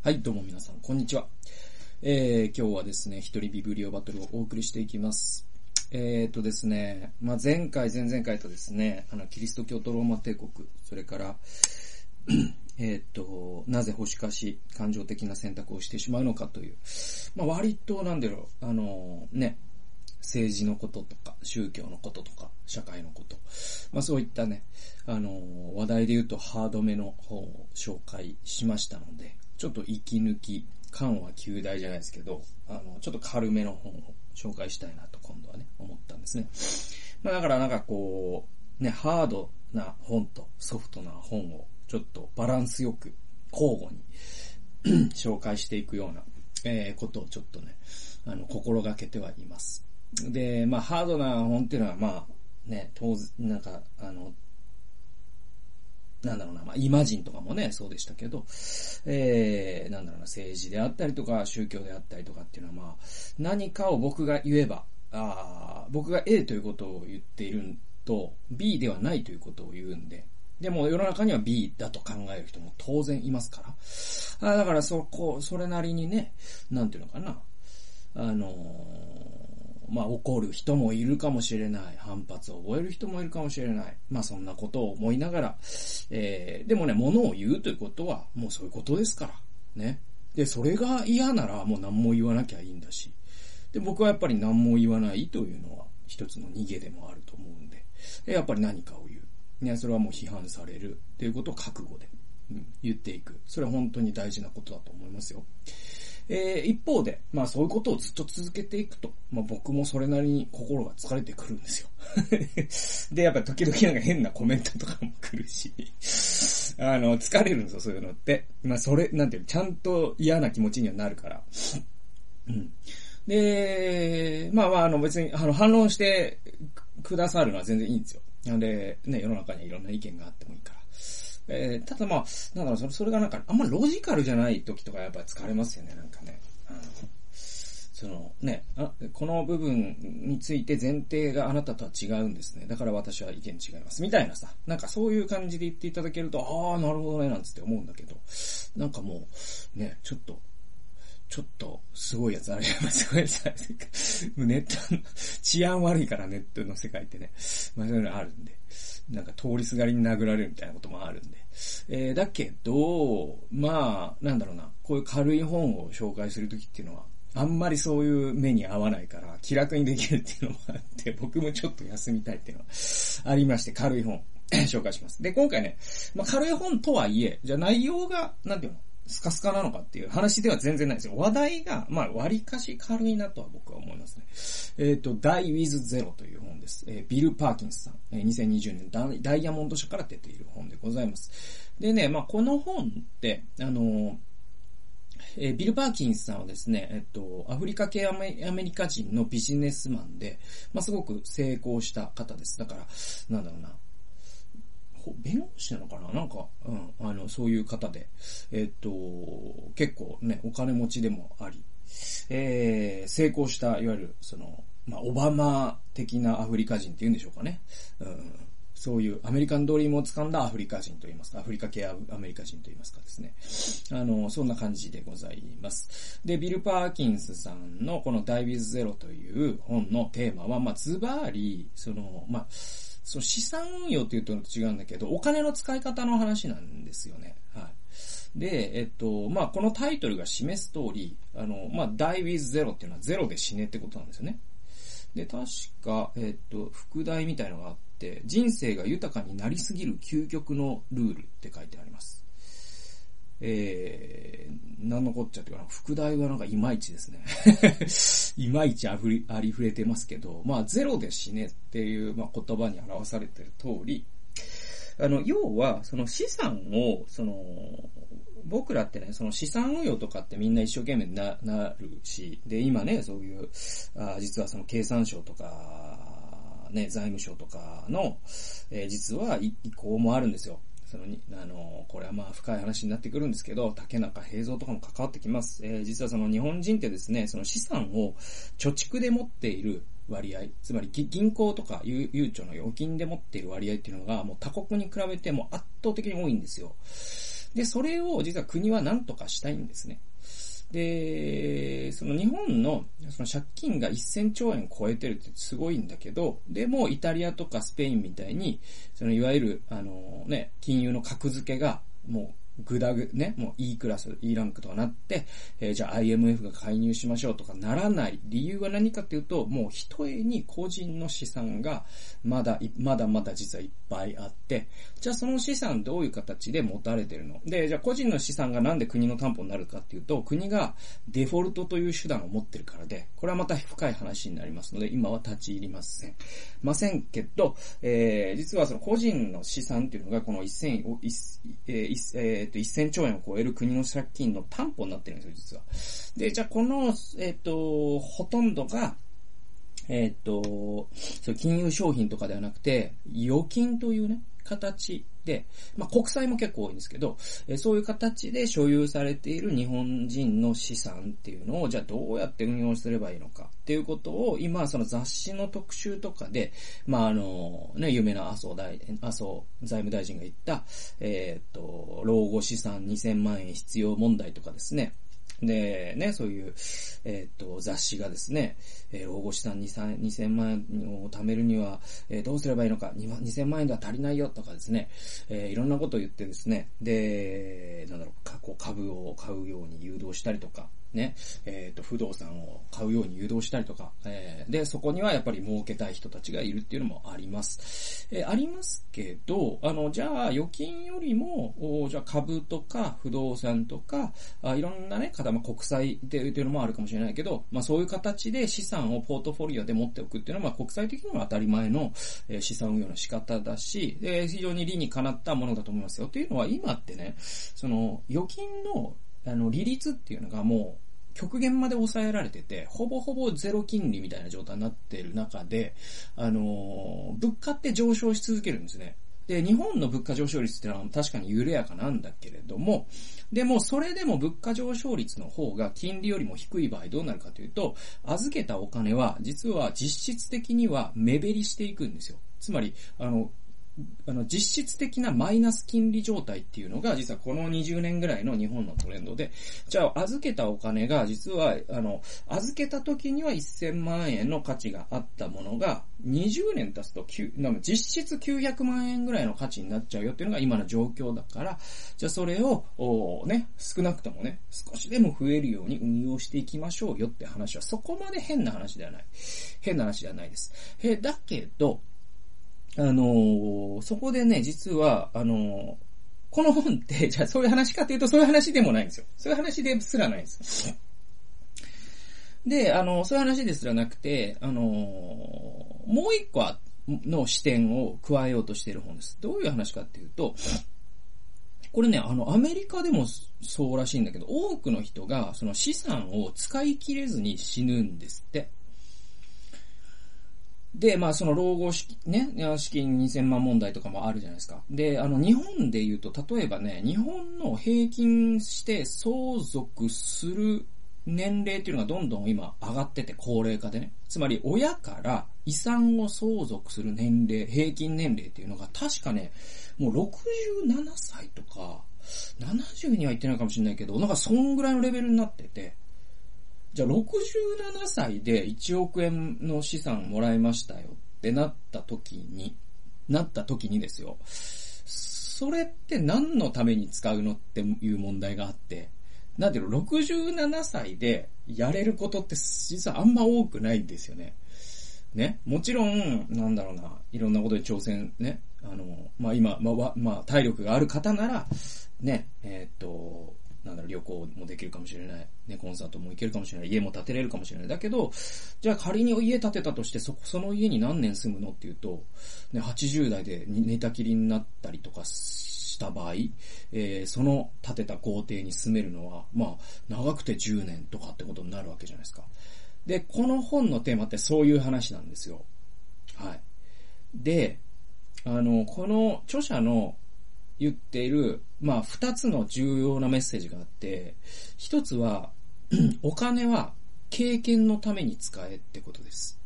はい、どうも皆さん、こんにちは。えー、今日はですね、一人ビブリオバトルをお送りしていきます。えーとですね、まあ、前回、前々回とですね、あの、キリスト教とローマ帝国、それから、えっと、なぜ星化し、感情的な選択をしてしまうのかという、まあ、割と、なんだろう、あの、ね、政治のこととか、宗教のこととか、社会のこと。まあそういったね、あの、話題で言うとハードめの方を紹介しましたので、ちょっと息抜き、感は旧大じゃないですけど、あの、ちょっと軽めの本を紹介したいなと今度はね、思ったんですね。まあだからなんかこう、ね、ハードな本とソフトな本をちょっとバランスよく交互に 紹介していくような、えー、ことをちょっとね、あの、心がけてはいます。で、まあ、ハードな本っていうのは、まあ、ね、当然、なんか、あの、なんだろうな、まあ、イマジンとかもね、そうでしたけど、えー、なんだろうな、政治であったりとか、宗教であったりとかっていうのは、まあ、何かを僕が言えば、あ僕が A ということを言っていると、B ではないということを言うんで、でも世の中には B だと考える人も当然いますから。あだからそこ、それなりにね、なんていうのかな、あのーまあ怒る人もいるかもしれない。反発を覚える人もいるかもしれない。まあそんなことを思いながら、えー、でもね、物を言うということは、もうそういうことですから。ね。で、それが嫌ならもう何も言わなきゃいいんだし。で、僕はやっぱり何も言わないというのは一つの逃げでもあると思うんで。でやっぱり何かを言う。ね、それはもう批判されるっていうことを覚悟で、うん、言っていく。それは本当に大事なことだと思いますよ。えー、一方で、まあそういうことをずっと続けていくと、まあ僕もそれなりに心が疲れてくるんですよ。で、やっぱ時々なんか変なコメントとかも来るし、あの、疲れるんですよ、そういうのって。まあそれ、なんていうのちゃんと嫌な気持ちにはなるから。うん。で、まあまあ、あの別に、あの、反論してくださるのは全然いいんですよ。なんで、ね、世の中にはいろんな意見があってもいいから。えー、ただまあ、なんだろう、それ、それがなんか、あんまロジカルじゃない時とかやっぱ疲れますよね、なんかね。うん、その、ねあ、この部分について前提があなたとは違うんですね。だから私は意見違います。みたいなさ、なんかそういう感じで言っていただけると、ああ、なるほどね、なんつって思うんだけど、なんかもう、ね、ちょっと、ちょっと、すごいやつあれすごいやつある。ネット、治安悪いからネットの世界ってね。まあそういうのあるんで。なんか通りすがりに殴られるみたいなこともあるんで。えー、だけど、まあ、なんだろうな、こういう軽い本を紹介するときっていうのは、あんまりそういう目に合わないから、気楽にできるっていうのもあって、僕もちょっと休みたいっていうのはありまして、軽い本 紹介します。で、今回ね、まあ、軽い本とはいえ、じゃあ内容が、なんていうの？スカスカなのかっていう話では全然ないですよ。話題が、まあ、割かし軽いなとは僕は思いますね。えっ、ー、と、Die with Zero という本です。えー、ビル・パーキンスさん、えー、2020年ダダイヤモンド社から出ている本でございます。でね、まあ、この本って、あのーえ、ビル・パーキンスさんはですね、えっと、アフリカ系アメリカ人のビジネスマンで、まあ、すごく成功した方です。だから、なんだろうな、弁護士なのかな？なんか、うん、あの、そういう方で、えっと、結構ね、お金持ちでもあり、えー、成功した、いわゆる、その、まあ、オバマ的なアフリカ人って言うんでしょうかね。うん、そういうアメリカンドリームを掴んだアフリカ人と言いますか、アフリカ系アメリカ人と言いますかですね。あの、そんな感じでございます。で、ビル・パーキンスさんのこのダイビズゼロという本のテーマは、まあ、ズバリ、その、まあ、そう、資産運用って言うと違うんだけど、お金の使い方の話なんですよね。はい。で、えっと、まあ、このタイトルが示す通り、あの、まあ、die with zero っていうのはゼロで死ねってことなんですよね。で、確か、えっと、副題みたいのがあって、人生が豊かになりすぎる究極のルールって書いてあります。えー、なんのこっちゃっていうか、副題はなんかいまいちですね。いまいちあふり、ありふれてますけど、まあ、ゼロで死ねっていう、まあ、言葉に表されてる通り、あの、要は、その資産を、その、僕らってね、その資産運用とかってみんな一生懸命な、なるし、で、今ね、そういう、あ実はその経産省とか、ね、財務省とかの、えー、実は意向もあるんですよ。そのに、あの、これはまあ深い話になってくるんですけど、竹中平蔵とかも関わってきます。えー、実はその日本人ってですね、その資産を貯蓄で持っている割合、つまり銀行とかゆうちょの預金で持っている割合っていうのが、もう他国に比べても圧倒的に多いんですよ。で、それを実は国は何とかしたいんですね。で、その日本のその借金が1000兆円超えてるってすごいんだけど、でもイタリアとかスペインみたいに、そのいわゆる、あのね、金融の格付けがもうグダグ、ね、もう E クラス、E ランクとかなって、えー、じゃあ IMF が介入しましょうとかならない理由は何かっていうと、もう一重に個人の資産がまだ、まだまだ実はいっぱいあって、じゃあその資産どういう形で持たれてるの？で、じゃあ個人の資産がなんで国の担保になるかっていうと、国がデフォルトという手段を持ってるからで、これはまた深い話になりますので、今は立ち入りません。ませんけど、えー、実はその個人の資産っていうのがこの1000、えー、えーっと、1000兆円を超える国の借金の担保になってるんですよ、実は。で、じゃあこの、えっ、と、ほとんどが、えっ、と、そう金融商品とかではなくて、預金というね、形で、まあ、国債も結構多いんですけど、えそういう形で所有されている日本人の資産っていうのを、じゃあどうやって運用すればいいのかっていうことを、今、その雑誌の特集とかで、まあ、あの、ね、有名な麻生大、麻生財務大臣が言った、えっ、と、老後資産2000万円必要問題とかですね、で、ね、そういう、えっ、と、雑誌がですね、えー、老後資産2000万円を貯めるには、えー、どうすればいいのか、2000万円では足りないよとかですね、え、いろんなことを言ってですね、で、なんだろう、かこう株を買うように誘導したりとか、ね、えっ、ー、と、不動産を買うように誘導したりとか、えー、で、そこにはやっぱり儲けたい人たちがいるっていうのもあります。えー、ありますけど、あの、じゃあ、預金よりも、おじゃあ株とか不動産とか、あいろんなね、方、まあ、国債っていうのもあるかもしれないけど、まあ、そういう形で資産をポートフォリオで持っておくっていうのは、まあ、国際的にも当たり前の、え、資産運用の仕方だし、で、非常に理にかなったものだと思いますよ。っていうのは、今ってね、その、預金のあの、利率っていうのがもう、極限まで抑えられてて、ほぼほぼゼロ金利みたいな状態になっている中で、あの、物価って上昇し続けるんですね。で、日本の物価上昇率ってのは確かに緩やかなんだけれども、でもそれでも物価上昇率の方が金利よりも低い場合どうなるかというと、預けたお金は実は実質的には目減りしていくんですよ。つまり、あの、あの、実質的なマイナス金利状態っていうのが、実はこの20年ぐらいの日本のトレンドで、じゃあ、預けたお金が、実は、あの、預けた時には1000万円の価値があったものが、20年経つと、実質900万円ぐらいの価値になっちゃうよっていうのが今の状況だから、じゃあそれを、ね、少なくともね、少しでも増えるように運用していきましょうよって話は、そこまで変な話ではない。変な話ではないです。え、だけど、あのー、そこでね、実は、あのー、この本って、じゃあそういう話かっていうとそういう話でもないんですよ。そういう話ですらないんです。で、あの、そういう話ですらなくて、あの、もう一個の視点を加えようとしている本です。どういう話かっていうと、これね、あの、アメリカでもそうらしいんだけど、多くの人が、その資産を使い切れずに死ぬんですって。で、まあその老後資金、ね、資金2000万問題とかもあるじゃないですか。で、あの日本で言うと、例えばね、日本の平均して相続する年齢っていうのがどんどん今上がってて、高齢化でね。つまり親から遺産を相続する年齢、平均年齢っていうのが確かね、もう67歳とか、70には行ってないかもしれないけど、なんかそんぐらいのレベルになってて、じゃあ67歳で1億円の資産もらいましたよってなった時に、なった時にですよ。それって何のために使うのっていう問題があって、なんていうの、67歳でやれることって実はあんま多くないんですよね。ね？もちろん、なんだろうな、いろんなことに挑戦ね？あの、まあ、今、まあ、まあ、体力がある方なら、ね、えー、っと、なんだろう、旅行もできるかもしれない。ね、コンサートも行けるかもしれない。家も建てれるかもしれない。だけど、じゃあ仮に家建てたとして、そ、その家に何年住むのっていうと、ね、80代で寝たきりになったりとかした場合、えー、その建てた豪邸に住めるのは、まあ、長くて10年とかってことになるわけじゃないですか。で、この本のテーマってそういう話なんですよ。はい。で、あの、この著者の言っている、まあ、二つの重要なメッセージがあって、一つは、お金は経験のために使えってことです。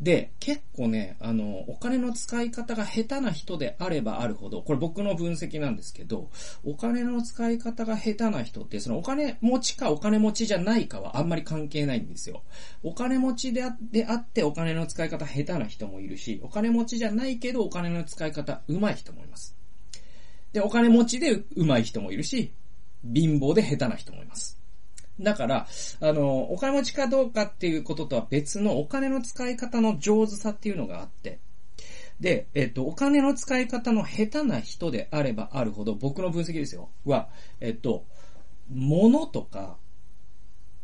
で、結構ね、あの、お金の使い方が下手な人であればあるほど、これ僕の分析なんですけど、お金の使い方が下手な人って、そのお金持ちかお金持ちじゃないかはあんまり関係ないんですよ。お金持ちであであってお金の使い方下手な人もいるし、お金持ちじゃないけどお金の使い方上手い人もいます。で、お金持ちで上手い人もいるし、貧乏で下手な人もいます。だから、あの、お金持ちかどうかっていうこととは別のお金の使い方の上手さっていうのがあって、で、えっと、お金の使い方の下手な人であればあるほど、僕の分析ですよ。は、えっと、物とか、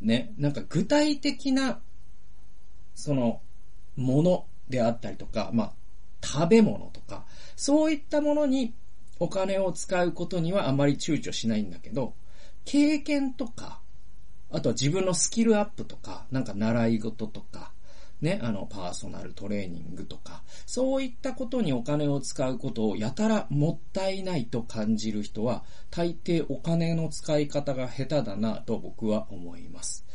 ね、なんか具体的な、その、ものであったりとか、まあ、食べ物とか、そういったものにお金を使うことにはあまり躊躇しないんだけど、経験とか、あとは自分のスキルアップとか、なんか習い事とか、ね、あの、パーソナルトレーニングとか、そういったことにお金を使うことをやたらもったいないと感じる人は、大抵お金の使い方が下手だなと僕は思います。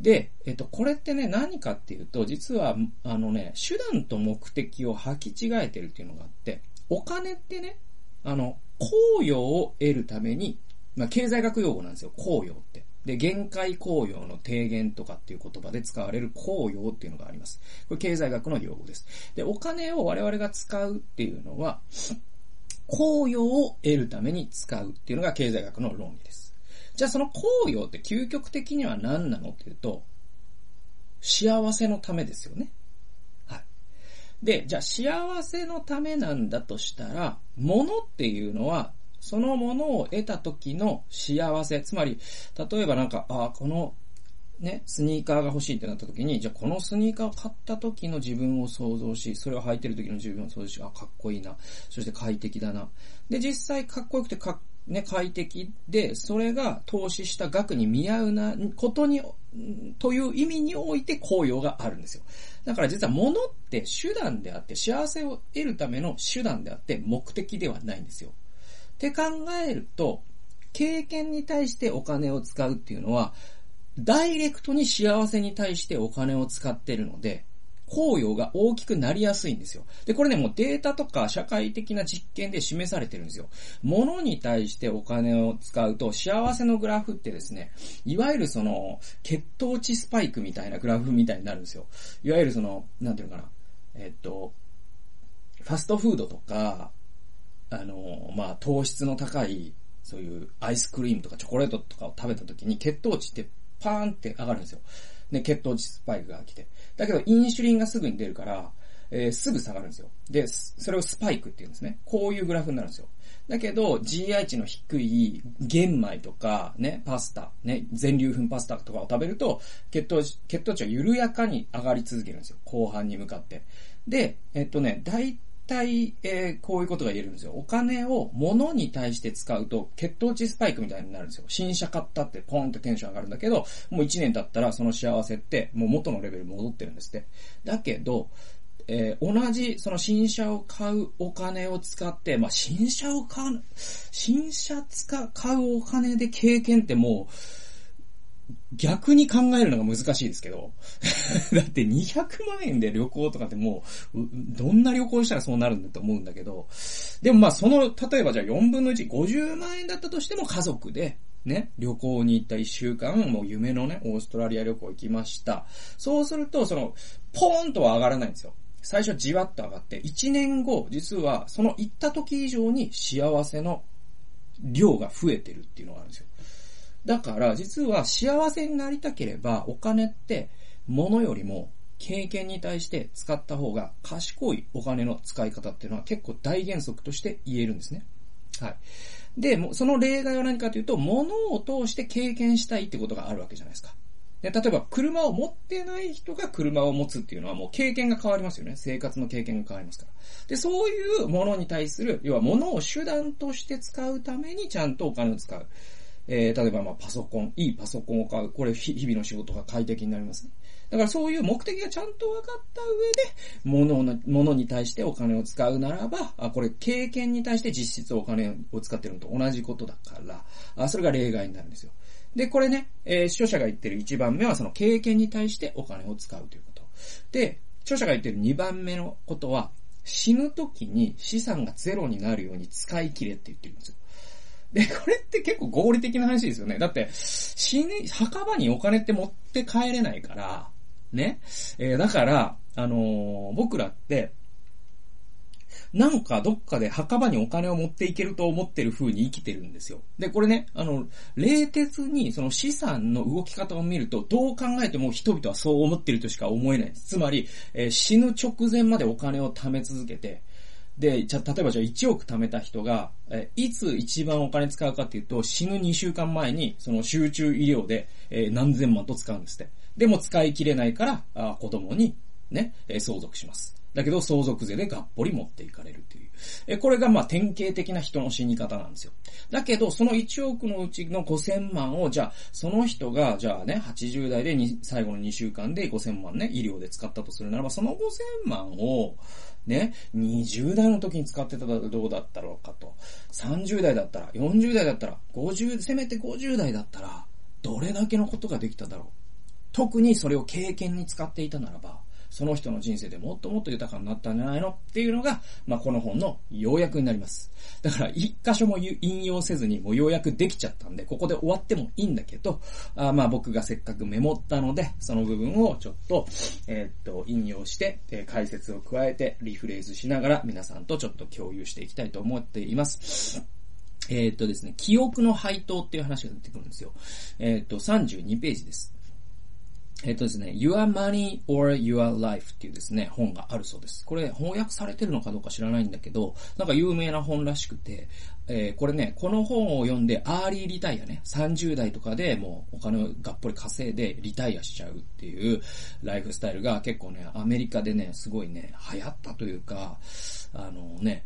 で、えっと、これってね、何かっていうと、実は、あのね、手段と目的を履き違えてるっていうのがあって、お金ってね、あの、供与を得るために、まあ、経済学用語なんですよ、供与って。で、限界効用の低減とかっていう言葉で使われる効用っていうのがあります。これ経済学の用語です。で、お金を我々が使うっていうのは、効用を得るために使うっていうのが経済学の論理です。じゃあその効用って究極的には何なのっていうと、幸せのためですよね。はい。で、じゃあ幸せのためなんだとしたら、物っていうのはそのものを得た時の幸せ、つまり、例えばなんか、ああ、この、ね、スニーカーが欲しいってなった時に、じゃあこのスニーカーを買った時の自分を想像し、それを履いてる時の自分を想像し、あ、かっこいいな。そして快適だな。で、実際かっこよくてかね、快適で、それが投資した額に見合うな、ことに、という意味において効用があるんですよ。だから実は物って手段であって、幸せを得るための手段であって目的ではないんですよ。って考えると、経験に対してお金を使うっていうのは、ダイレクトに幸せに対してお金を使ってるので、効用が大きくなりやすいんですよ。で、これね、もうデータとか社会的な実験で示されてるんですよ。物に対してお金を使うと、幸せのグラフってですね、いわゆるその、血糖値スパイクみたいなグラフみたいになるんですよ。いわゆるその、なんていうのかな。えっと、ファストフードとか、あの、まあ、糖質の高い、そういうアイスクリームとかチョコレートとかを食べた時に血糖値ってパーンって上がるんですよ。ね、血糖値スパイクが来て。だけど、インシュリンがすぐに出るから、えー、すぐ下がるんですよ。で、それをスパイクって言うんですね。こういうグラフになるんですよ。だけど、GI 値の低い玄米とか、ね、パスタ、ね、全粒粉パスタとかを食べると、血糖値、血糖値は緩やかに上がり続けるんですよ。後半に向かって。で、えっとね、大対、えー、こういうことが言えるんですよ。お金を物に対して使うと、血糖値スパイクみたいになるんですよ。新車買ったってポンってテンション上がるんだけど、もう1年経ったらその幸せってもう元のレベル戻ってるんですって。だけど、えー、同じ、その新車を買うお金を使って、まあ、新車を買う、新車使、買うお金で経験ってもう、逆に考えるのが難しいですけど。だって200万円で旅行とかってもう、どんな旅行したらそうなるんだと思うんだけど。でもまあその、例えばじゃあ4分の1、50万円だったとしても家族で、ね、旅行に行った1週間、もう夢のね、オーストラリア旅行行きました。そうすると、その、ポーンとは上がらないんですよ。最初じわっと上がって、1年後、実はその行った時以上に幸せの量が増えてるっていうのがあるんですよ。だから実は幸せになりたければお金って物よりも経験に対して使った方が賢いお金の使い方っていうのは結構大原則として言えるんですね。はい。で、その例外は何かというと、物を通して経験したいってことがあるわけじゃないですか。で、例えば車を持ってない人が車を持つっていうのはもう経験が変わりますよね。生活の経験が変わりますから。で、そういうものに対する、要は物を手段として使うためにちゃんとお金を使う。えー、例えばまあパソコン、いいパソコンを買う。これ日々の仕事が快適になりますね。だからそういう目的がちゃんと分かった上で、物の、物に対してお金を使うならば、あ、これ経験に対して実質お金を使ってるのと同じことだから、あ、それが例外になるんですよ。で、これね、えー、視聴者が言ってる一番目はその経験に対してお金を使うということ。で、著者が言ってる2番目のことは、死ぬ時に資産がゼロになるように使い切れって言ってるんですよ。で、これって結構合理的な話ですよね。だって、死に、墓場にお金って持って帰れないから、ね。えー、だから、あのー、僕らって、なんかどっかで墓場にお金を持っていけると思ってる風に生きてるんですよ。で、これね、あの、冷徹にその資産の動き方を見ると、どう考えても人々はそう思ってるとしか思えない。つまり、えー、死ぬ直前までお金を貯め続けて、で、じゃ、例えばじゃあ1億貯めた人が、えいつ一番お金使うかっていうと、死ぬ2週間前に、その集中医療で、え何千万と使うんですって。でも使い切れないから、あ子供に、ね、え相続します。だけど相続税でがっぽり持っていかれるという。え、これがま典型的な人の死に方なんですよ。だけど、その1億のうちの5000万を、じゃあ、その人が、じゃあね、80代で最後の2週間で5000万ね、医療で使ったとするならば、その5000万を、ね、20代の時に使ってたらどうだったろうかと。30代だったら、40代だったら、50、せめて50代だったら、どれだけのことができただろう。特にそれを経験に使っていたならば、その人の人生でもっともっと豊かになったんじゃないのっていうのが、まあ、この本の要約になります。だから、一箇所も引用せずにもう要約できちゃったんで、ここで終わってもいいんだけど、あまあ、僕がせっかくメモったので、その部分をちょっと、えー、っと、引用して、えー、解説を加えて、リフレーズしながら皆さんとちょっと共有していきたいと思っています。えー、っとですね、記憶の配当っていう話が出てくるんですよ。えっと、32ページです。えっとですね、Your Money or Your Life っていうですね、本があるそうです。これ翻訳されてるのかどうか知らないんだけど、なんか有名な本らしくて、えー、これね、この本を読んで、アーリーリタイアね、30代とかでもうお金をがっぽり稼いでリタイアしちゃうっていうライフスタイルが結構ね、アメリカでね、すごいね、流行ったというか、あのね、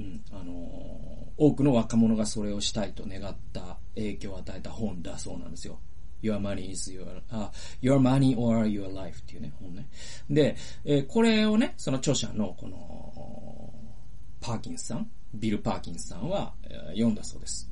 うん、あのー、多くの若者がそれをしたいと願った影響を与えた本だそうなんですよ。Your money is your, あ、your money or your life っていうね、本ね。で、えー、これをね、その著者のこの、パーキンスさん、ビル・パーキンスさんは、えー、読んだそうです。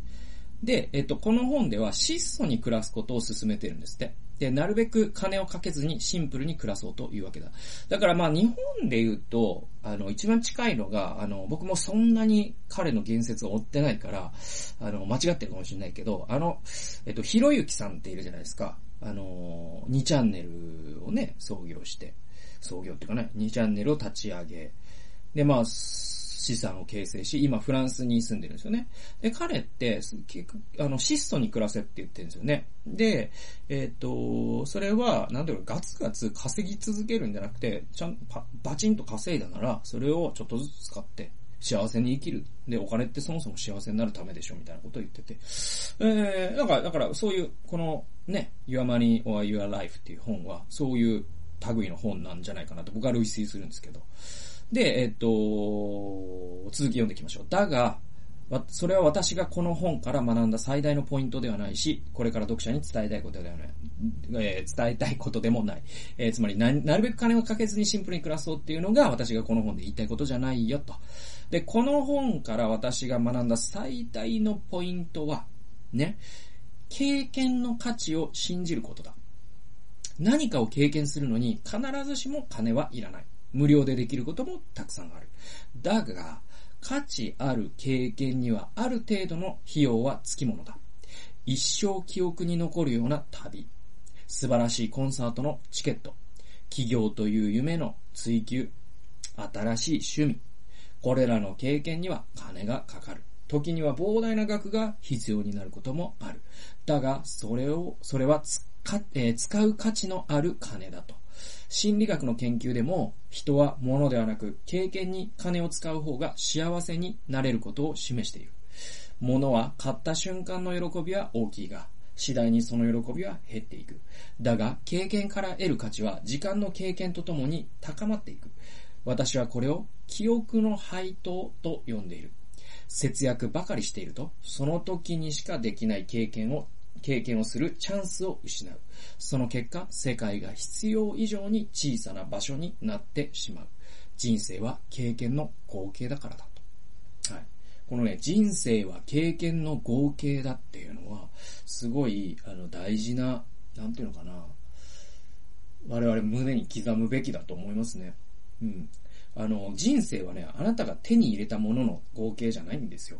で、えっと、この本では質素に暮らすことを勧めてるんですって。で、なるべく金をかけずにシンプルに暮らそうというわけだ。だからまあ日本で言うと、あの、一番近いのが、あの、僕もそんなに彼の言説を追ってないから、あの、間違ってるかもしれないけど、あの、えっと、ひろゆきさんっているじゃないですか。あの、2チャンネルをね、創業して、創業っていうかね、2チャンネルを立ち上げ、で、まあ、資産を形成し、今フランスに住んでるんですよね。で、彼って、結局、あの、質素に暮らせって言ってるんですよね。で、えっ、ー、と、それは、なんだろう、ガツガツ稼ぎ続けるんじゃなくて、ちゃんとバチンと稼いだなら、それをちょっとずつ使って、幸せに生きる。で、お金ってそもそも幸せになるためでしょ、みたいなことを言ってて。えー、だから、だからそういう、このね、Your Money or Your Life っていう本は、そういう類の本なんじゃないかなと僕は類推するんですけど。で、えっと、続き読んでいきましょう。だが、それは私がこの本から学んだ最大のポイントではないし、これから読者に伝えたいことではない。えー、伝えたいことでもない。えー、つまりな、なるべく金をかけずにシンプルに暮らそうっていうのが私がこの本で言いたいことじゃないよと。で、この本から私が学んだ最大のポイントは、ね、経験の価値を信じることだ。何かを経験するのに必ずしも金はいらない。無料でできることもたくさんある。だが、価値ある経験にはある程度の費用はつきものだ。一生記憶に残るような旅。素晴らしいコンサートのチケット。企業という夢の追求。新しい趣味。これらの経験には金がかかる。時には膨大な額が必要になることもある。だが、それを、それは使,、えー、使う価値のある金だと。心理学の研究でも、人は物ではなく、経験に金を使う方が幸せになれることを示している。物は買った瞬間の喜びは大きいが、次第にその喜びは減っていく。だが、経験から得る価値は時間の経験とともに高まっていく。私はこれを記憶の配当と呼んでいる。節約ばかりしていると、その時にしかできない経験を経験をするチャンスを失う。その結果、世界が必要以上に小さな場所になってしまう。人生は経験の合計だからだと。はい。このね、人生は経験の合計だっていうのは、すごい、あの、大事な、なんていうのかな。我々胸に刻むべきだと思いますね。うん。あの、人生はね、あなたが手に入れたものの合計じゃないんですよ。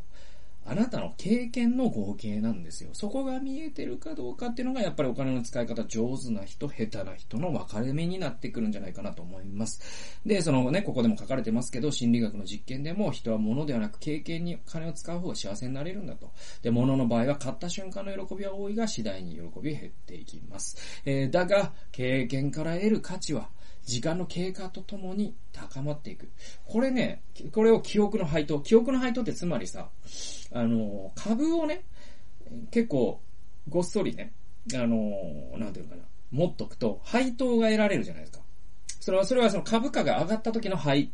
あなたの経験の合計なんですよ。そこが見えてるかどうかっていうのが、やっぱりお金の使い方上手な人、下手な人の分かれ目になってくるんじゃないかなと思います。で、そのね、ここでも書かれてますけど、心理学の実験でも人は物ではなく経験に金を使う方が幸せになれるんだと。で、物の場合は買った瞬間の喜びは多いが、次第に喜び減っていきます。えー、だが、経験から得る価値は、時間の経過とともに高まっていく。これね、これを記憶の配当。記憶の配当ってつまりさ、あの、株をね、結構、ごっそりね、あの、なんていうのかな、持っとくと、配当が得られるじゃないですか。それは、それはその株価が上がった時の配、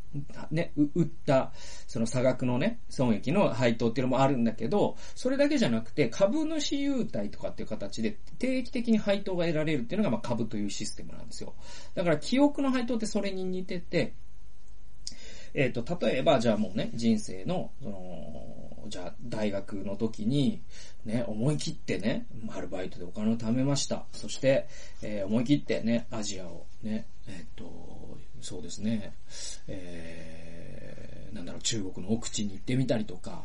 ね、売った、その差額のね、損益の配当っていうのもあるんだけど、それだけじゃなくて、株主優待とかっていう形で定期的に配当が得られるっていうのが、まあ株というシステムなんですよ。だから記憶の配当ってそれに似てて、えっ、ー、と、例えば、じゃあもうね、人生の、その、じゃあ、大学の時に、ね、思い切ってね、アルバイトでお金を貯めました。そして、えー、思い切ってね、アジアをね、えっと、そうですね、えー、なんだろう、中国の奥地に行ってみたりとか、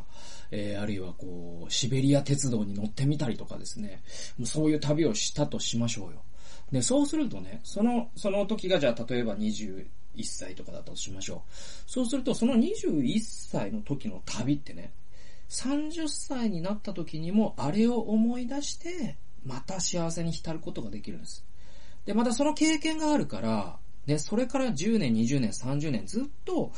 えー、あるいはこう、シベリア鉄道に乗ってみたりとかですね、もうそういう旅をしたとしましょうよ。で、そうするとね、その、その時がじゃあ例えば21歳とかだったとしましょう。そうすると、その21歳の時の旅ってね、30歳になった時にもあれを思い出して、また幸せに浸ることができるんです。で、またその経験があるから、ね、それから10年、20年、30年ずっと、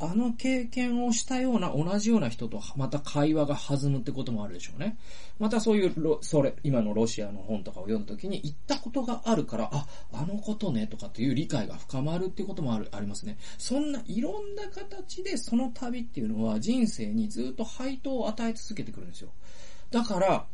あの経験をしたような、同じような人とまた会話が弾むってこともあるでしょうね。またそういう、それ、今のロシアの本とかを読んだ時に行ったことがあるから、あ、あのことね、とかっていう理解が深まるっていうこともある、ありますね。そんないろんな形でその旅っていうのは人生にずっと配当を与え続けてくるんですよ。だから、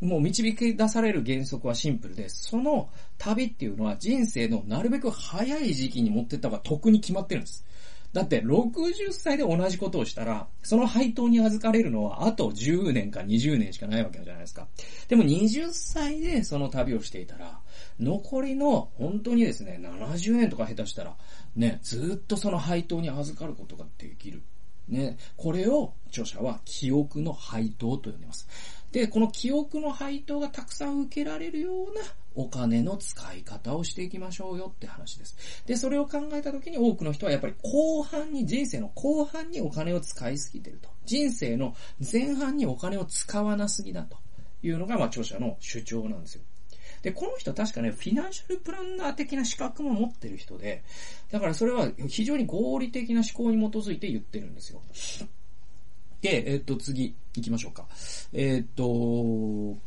もう導き出される原則はシンプルで、その旅っていうのは人生のなるべく早い時期に持ってった方が得に決まってるんです。だって60歳で同じことをしたら、その配当に預かれるのはあと10年か20年しかないわけじゃないですか。でも20歳でその旅をしていたら、残りの本当にですね、70年とか下手したら、ね、ずっとその配当に預かることができる。ね、これを著者は記憶の配当と呼んでます。で、この記憶の配当がたくさん受けられるようなお金の使い方をしていきましょうよって話です。で、それを考えた時に多くの人はやっぱり後半に、人生の後半にお金を使いすぎてると。人生の前半にお金を使わなすぎだというのが、まあ、著者の主張なんですよ。で、この人確かね、フィナンシャルプランナー的な資格も持ってる人で、だからそれは非常に合理的な思考に基づいて言ってるんですよ。で、えっと、次、行きましょうか。えっと、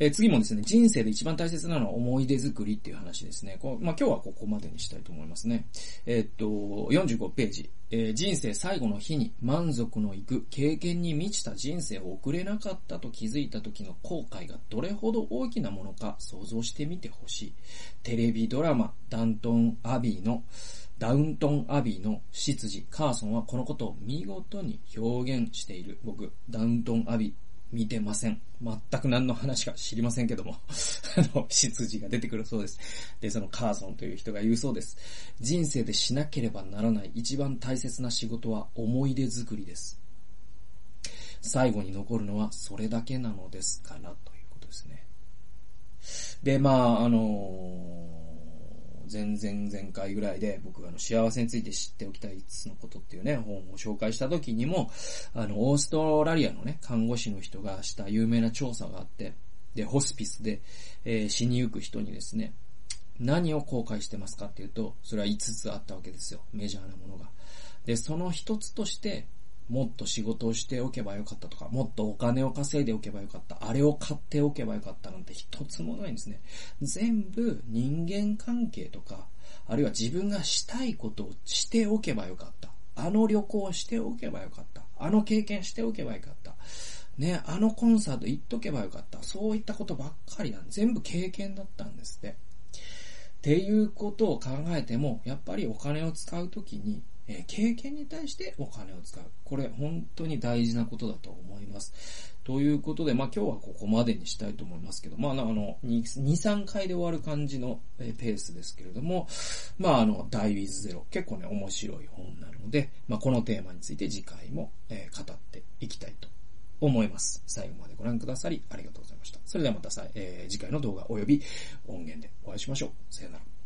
え次もですね、人生で一番大切なのは思い出作りっていう話ですね。こまあ、今日はここまでにしたいと思いますね。えっと、45ページ、えー、人生最後の日に満足のいく経験に満ちた人生を送れなかったと気づいた時の後悔がどれほど大きなものか想像してみてほしい。テレビドラマ、ダントン・アビーのダウントン・アビーの執事、カーソンはこのことを見事に表現している。僕、ダウントン・アビー、見てません。全く何の話か知りませんけども あの、執事が出てくるそうです。で、そのカーソンという人が言うそうです。人生でしなければならない一番大切な仕事は思い出作りです。最後に残るのはそれだけなのですから、ということですね。で、まあ、あのー前々前回ぐらいで僕があの幸せについて知っておきたい5つのことっていうね、本を紹介した時にも、あの、オーストラリアのね、看護師の人がした有名な調査があって、で、ホスピスで、えー、死にゆく人にですね、何を後悔してますかっていうと、それは5つあったわけですよ。メジャーなものが。で、その一つとして、もっと仕事をしておけばよかったとか、もっとお金を稼いでおけばよかった、あれを買っておけばよかったなんて一つもないんですね。全部人間関係とか、あるいは自分がしたいことをしておけばよかった。あの旅行しておけばよかった。あの経験しておけばよかった。ね、あのコンサート行っとけばよかった。そういったことばっかりなん全部経験だったんですって。っていうことを考えても、やっぱりお金を使うときに、えー、経験に対してお金を使う。これ本当に大事なことだと思います。ということで、まあ今日はここまでにしたいと思いますけど、まああの、2、3回で終わる感じのペースですけれども、まああの、ダイウィズゼロ、結構ね、面白い本なので、まあこのテーマについて次回も、えー、語っていきたいと思います。最後までご覧くださりありがとうございました。それではまたさ、えー、次回の動画及び音源でお会いしましょう。さよなら。